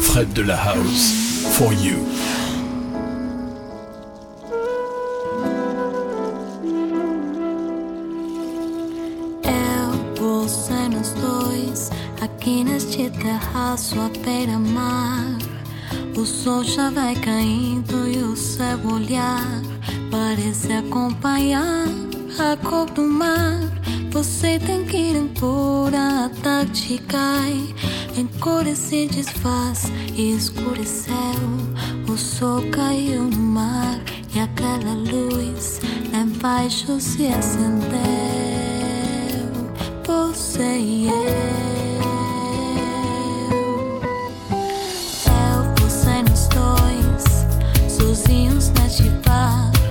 Fred de la House, for you. Eu, nós dois, aqui neste terraço à beira-mar. O sol já vai caindo e o céu olhar parece acompanhar a cor do mar. Você tem que ir embora, a tarde cai. Encolhe se desfaz e escureceu. O sol caiu no mar e aquela luz lá embaixo se acendeu. Você e eu. sozinhos na tipa.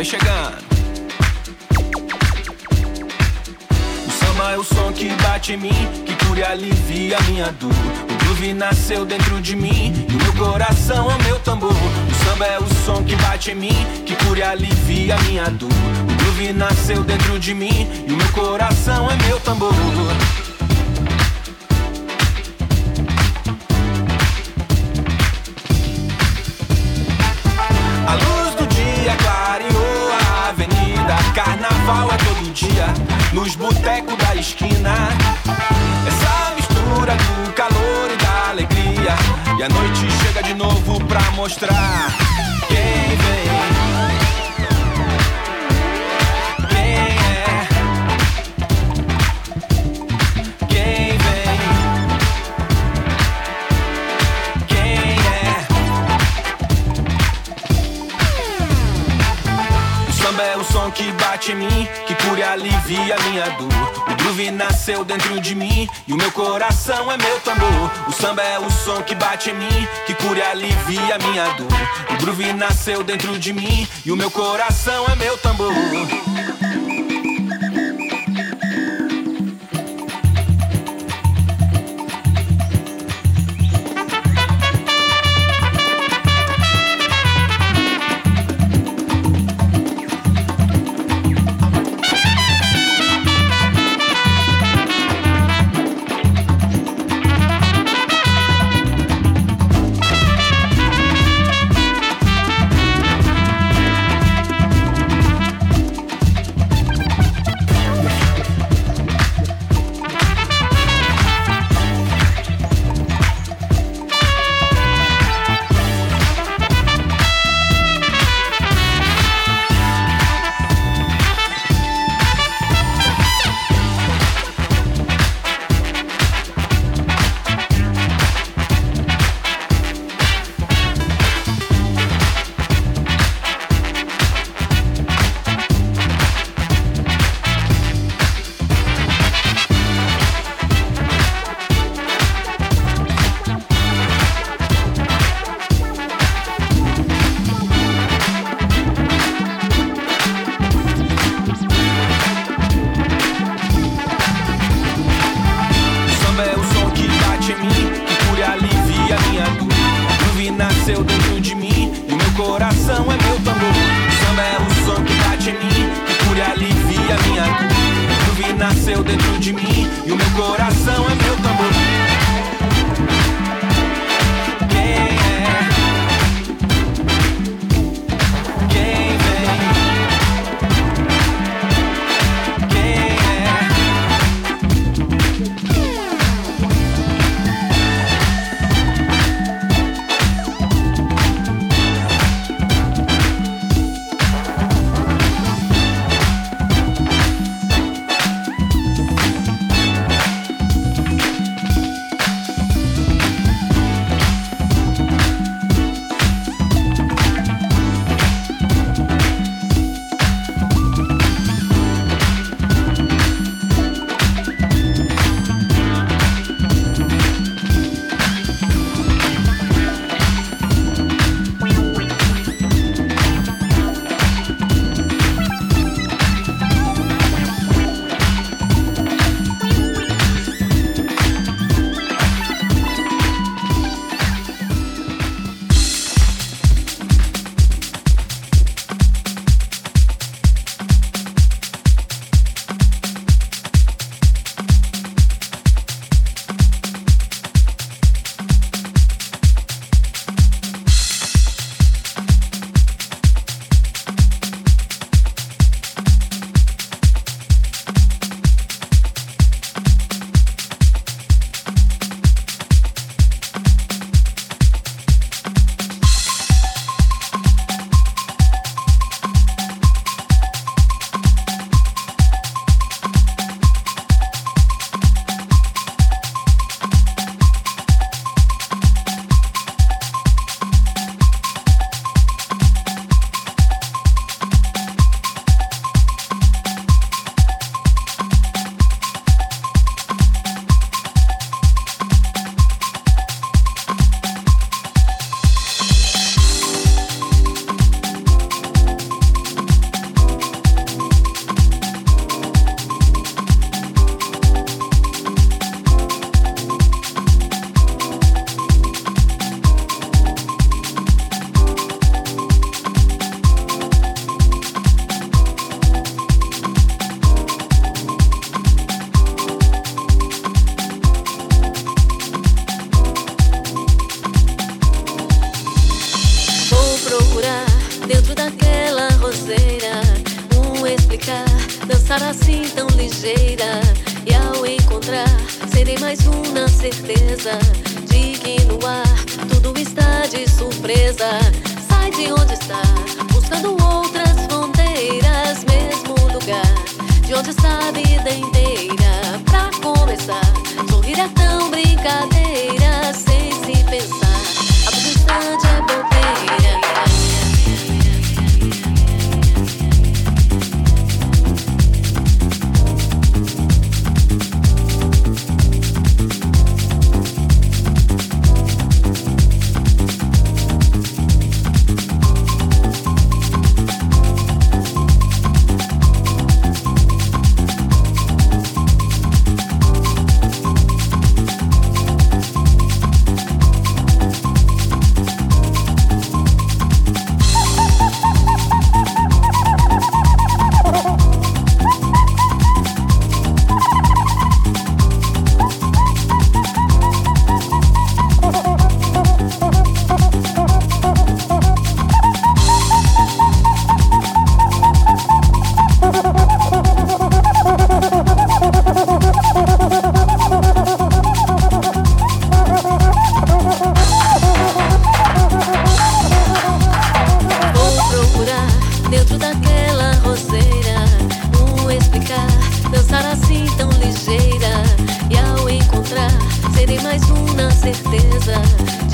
Vem chegando. O samba é o som que bate em mim, que cura e alivia minha dor. O groove nasceu dentro de mim e o meu coração é o meu tambor. O samba é o som que bate em mim, que cura e alivia minha dor. O groove nasceu dentro de mim e o meu coração é meu tambor. Dia, nos botecos da esquina. Essa mistura do calor e da alegria. E a noite chega de novo pra mostrar quem vem. Quem é? Quem vem? Quem é? O samba é o som que bate em mim, cura alivia minha dor. O groove nasceu dentro de mim e o meu coração é meu tambor. O samba é o som que bate em mim, que cura alivia minha dor. O groove nasceu dentro de mim e o meu coração é meu tambor. dentro daquela roseira. Um explicar, dançar assim tão ligeira. E ao encontrar, serei mais uma certeza de que no ar tudo está de surpresa. Sai de onde está, buscando outras fronteiras, mesmo lugar. De onde está a vida inteira, pra começar. Sorrir é tão brincadeira, sem se pensar. A é bom together.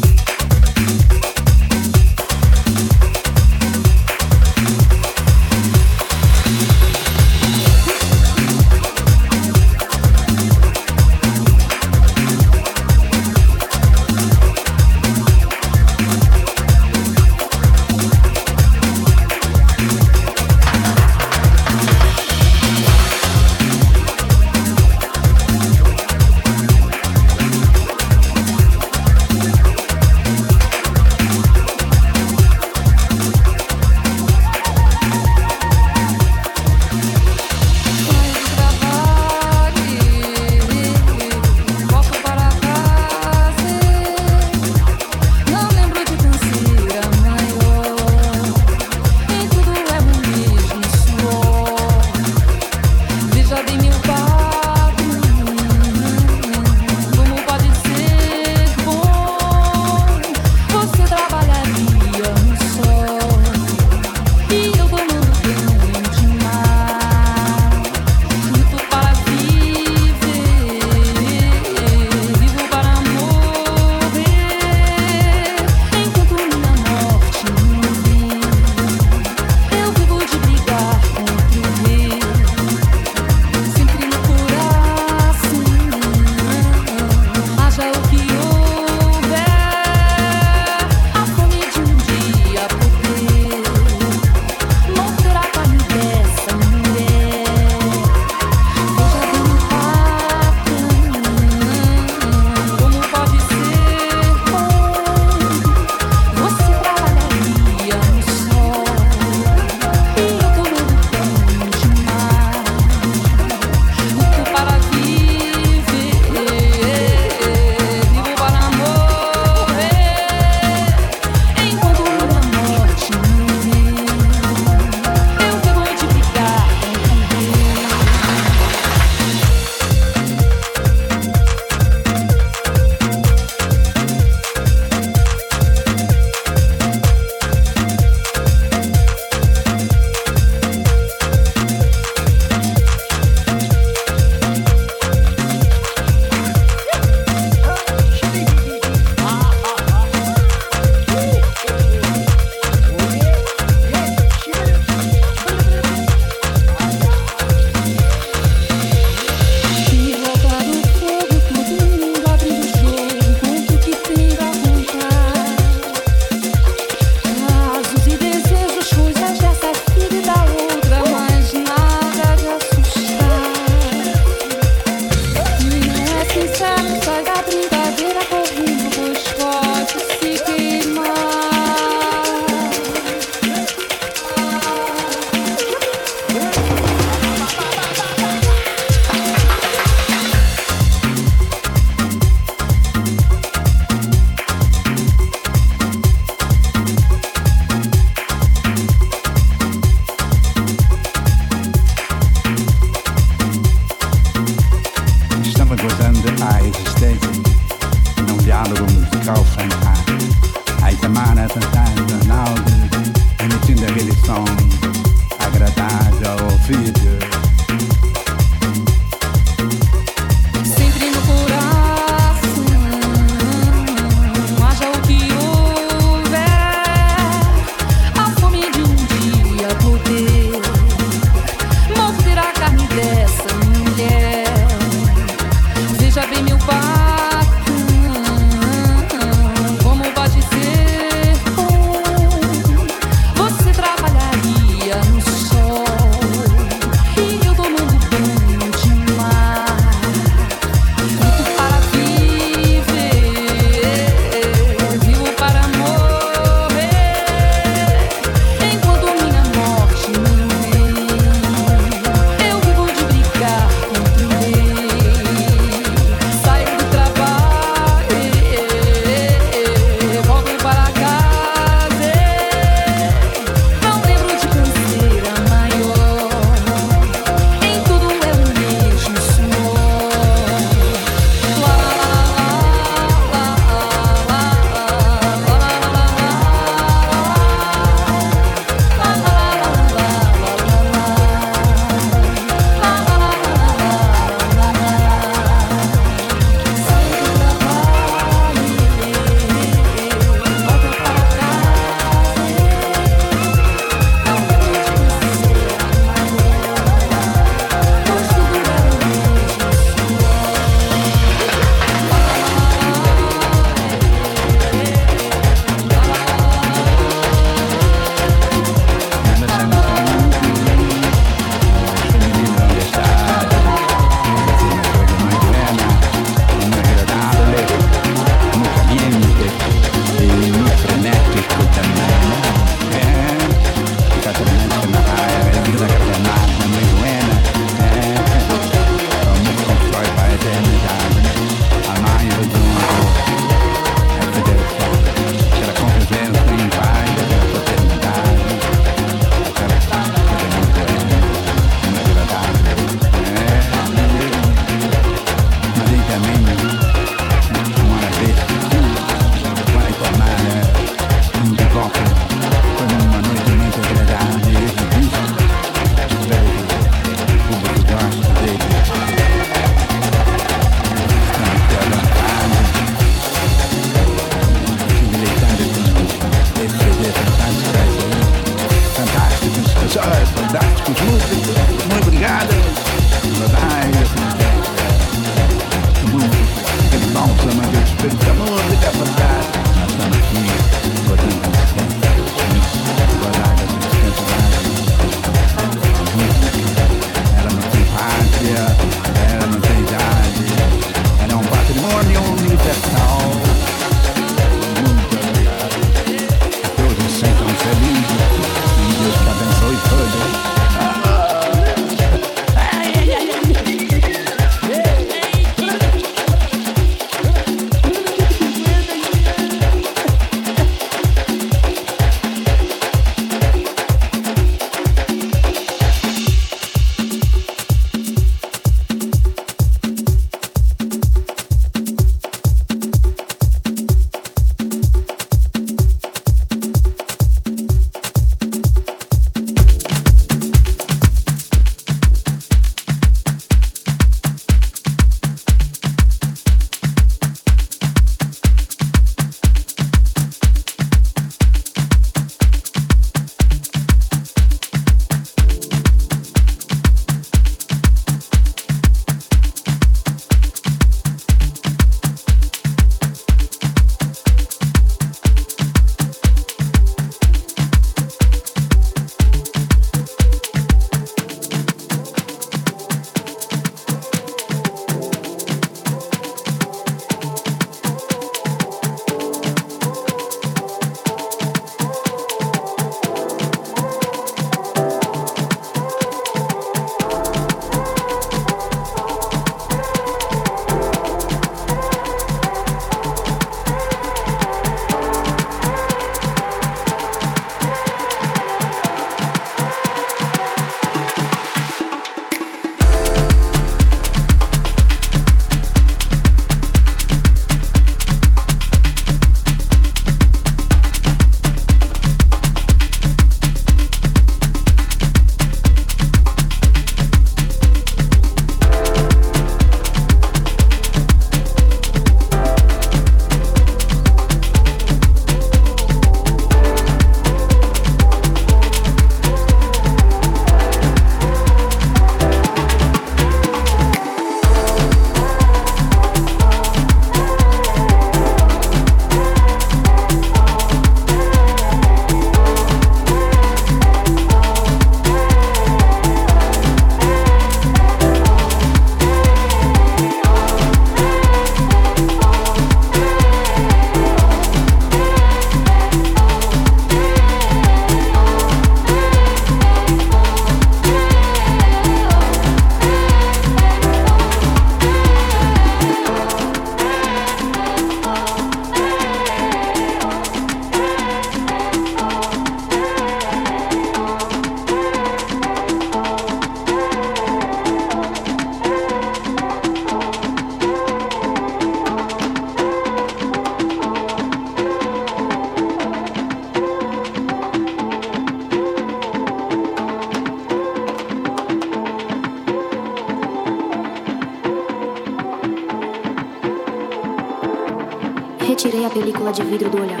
Tirei a película de vidro do olhar.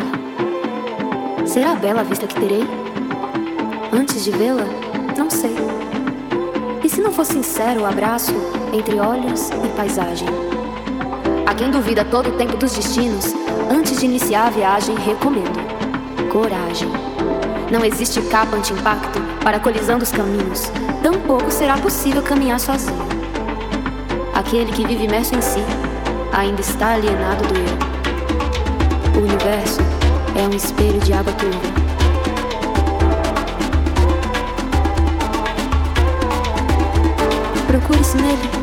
Será bela a vista que terei? Antes de vê-la, não sei. E se não for sincero o abraço entre olhos e paisagem? A quem duvida todo o tempo dos destinos, antes de iniciar a viagem, recomendo coragem. Não existe capa anti-impacto para a colisão dos caminhos, tampouco será possível caminhar sozinho. Aquele que vive imerso em si ainda está alienado do eu. O universo é um espelho de água turva. Procure-se nele.